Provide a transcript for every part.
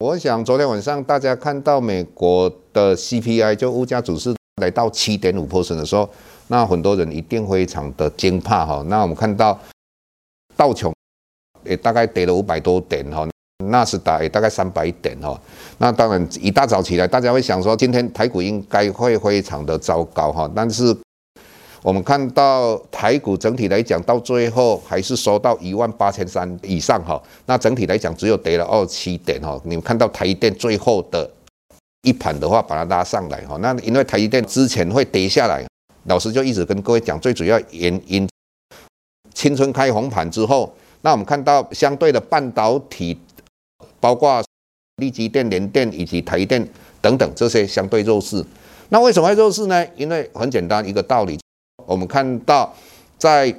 我想昨天晚上大家看到美国的 CPI 就物价指数来到七点五 percent 的时候，那很多人一定非常的惊怕哈。那我们看到道琼也大概跌了五百多点哈，纳斯达也大概三百点哈。那当然一大早起来，大家会想说今天台股应该会非常的糟糕哈，但是。我们看到台股整体来讲，到最后还是收到一万八千三以上哈。那整体来讲，只有跌了二七点哈。你们看到台电最后的一盘的话，把它拉上来哈。那因为台积电之前会跌下来，老师就一直跟各位讲，最主要原因，青春开红盘之后，那我们看到相对的半导体，包括立积电、联电以及台电等等这些相对弱势。那为什么会弱势呢？因为很简单一个道理。我们看到，在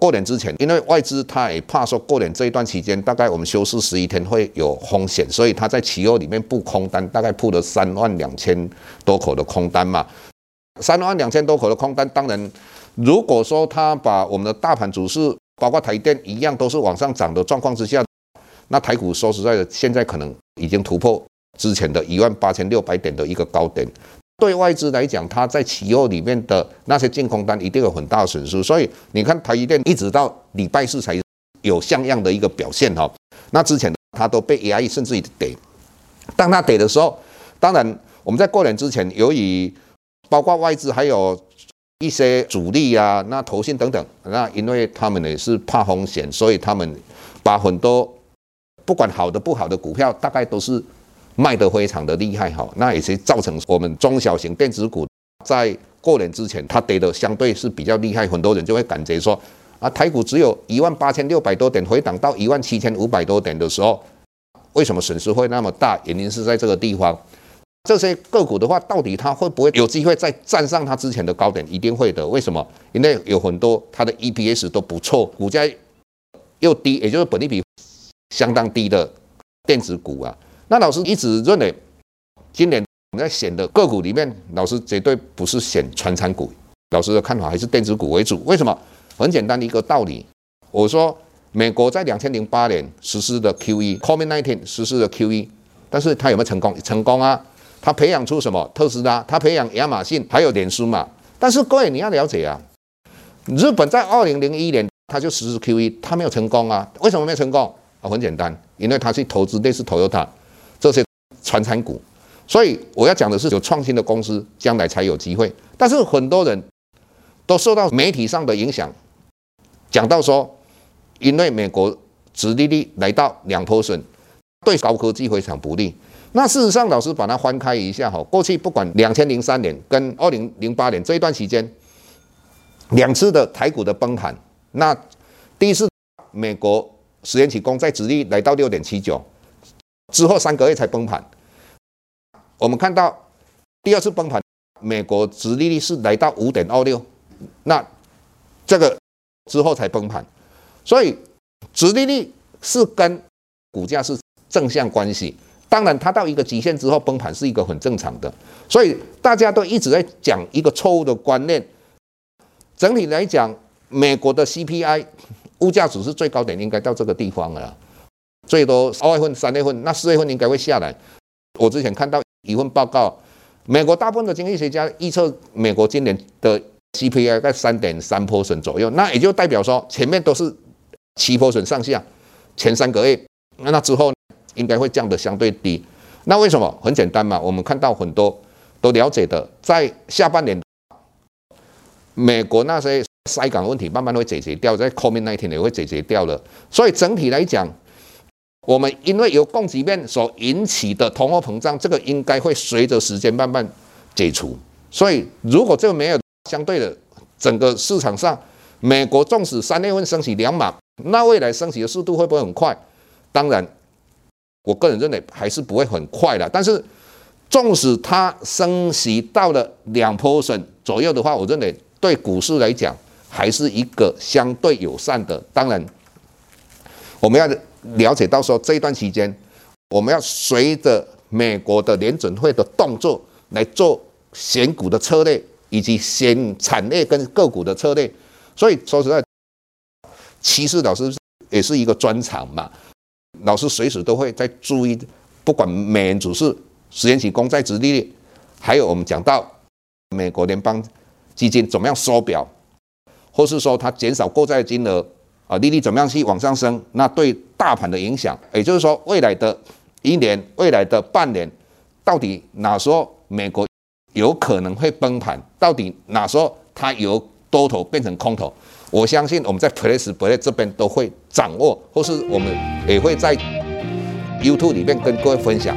过年之前，因为外资他也怕说过年这一段期间，大概我们休市十一天会有风险，所以他在期货里面布空单，大概布了三万两千多口的空单嘛。三万两千多口的空单，当然，如果说他把我们的大盘指数，包括台电一样都是往上涨的状况之下，那台股说实在的，现在可能已经突破之前的一万八千六百点的一个高点。对外资来讲，它在期货里面的那些净空单一定有很大的损失，所以你看台积电一直到礼拜四才有像样的一个表现哈。那之前它都被压抑，甚至于跌。当它跌的时候，当然我们在过年之前，由于包括外资还有一些主力啊，那投信等等，那因为他们也是怕风险，所以他们把很多不管好的不好的股票，大概都是。卖得非常的厉害哈，那也是造成我们中小型电子股在过年之前它跌的相对是比较厉害，很多人就会感觉说啊，台股只有一万八千六百多点回档到一万七千五百多点的时候，为什么损失会那么大？原因是在这个地方，这些个股的话，到底它会不会有机会再站上它之前的高点？一定会的。为什么？因为有很多它的 EPS 都不错，股价又低，也就是本利比相当低的电子股啊。那老师一直认为，今年我们在选的个股里面，老师绝对不是选传产股。老师的看法还是电子股为主。为什么？很简单的一个道理。我说，美国在两千零八年实施的 QE，COVID-19 实施的 QE，但是它有没有成功？成功啊！它培养出什么？特斯拉，它培养亚马逊，还有脸书嘛。但是各位你要了解啊，日本在二零零一年它就实施 QE，它没有成功啊。为什么没有成功？啊，很简单，因为它去投资类似 Toyota。这些传产股，所以我要讲的是有创新的公司将来才有机会。但是很多人都受到媒体上的影响，讲到说，因为美国殖利率来到两坡损对高科技非常不利。那事实上，老师把它翻开一下哈，过去不管两千零三年跟二零零八年这一段时间，两次的台股的崩盘，那第一次美国十年期公债殖利率来到六点七九。之后三个月才崩盘，我们看到第二次崩盘，美国殖利率是来到五点二六，那这个之后才崩盘，所以殖利率是跟股价是正向关系。当然，它到一个极限之后崩盘是一个很正常的，所以大家都一直在讲一个错误的观念。整体来讲，美国的 CPI 物价指数最高点应该到这个地方了。最多二月份、三月份，那四月份应该会下来。我之前看到一份报告，美国大部分的经济学家预测美国今年的 CPI 在三点三 p e 左右，那也就代表说前面都是七 p e 上下，前三个月，那那之后应该会降得相对低。那为什么？很简单嘛，我们看到很多都了解的，在下半年，美国那些塞港问题慢慢会解决掉，在 COVID 那一天也会解决掉了。所以整体来讲，我们因为有供给面所引起的通货膨胀，这个应该会随着时间慢慢解除。所以如果这个没有相对的，整个市场上，美国纵使三月份升息两码，那未来升息的速度会不会很快？当然，我个人认为还是不会很快的。但是，纵使它升息到了两 percent 左右的话，我认为对股市来讲。还是一个相对友善的。当然，我们要了解到说，这一段期间，我们要随着美国的联准会的动作来做选股的策略，以及选产业跟个股的策略。所以说实在，其实老师也是一个专长嘛。老师随时都会在注意，不管美元指数、十年期公债殖利率，还有我们讲到美国联邦基金怎么样缩表。或是说它减少购债金额啊，利率怎么样去往上升？那对大盘的影响，也就是说未来的一年、未来的半年，到底哪时候美国有可能会崩盘？到底哪时候它由多头变成空头？我相信我们在 Press Play 这边都会掌握，或是我们也会在 YouTube 里面跟各位分享。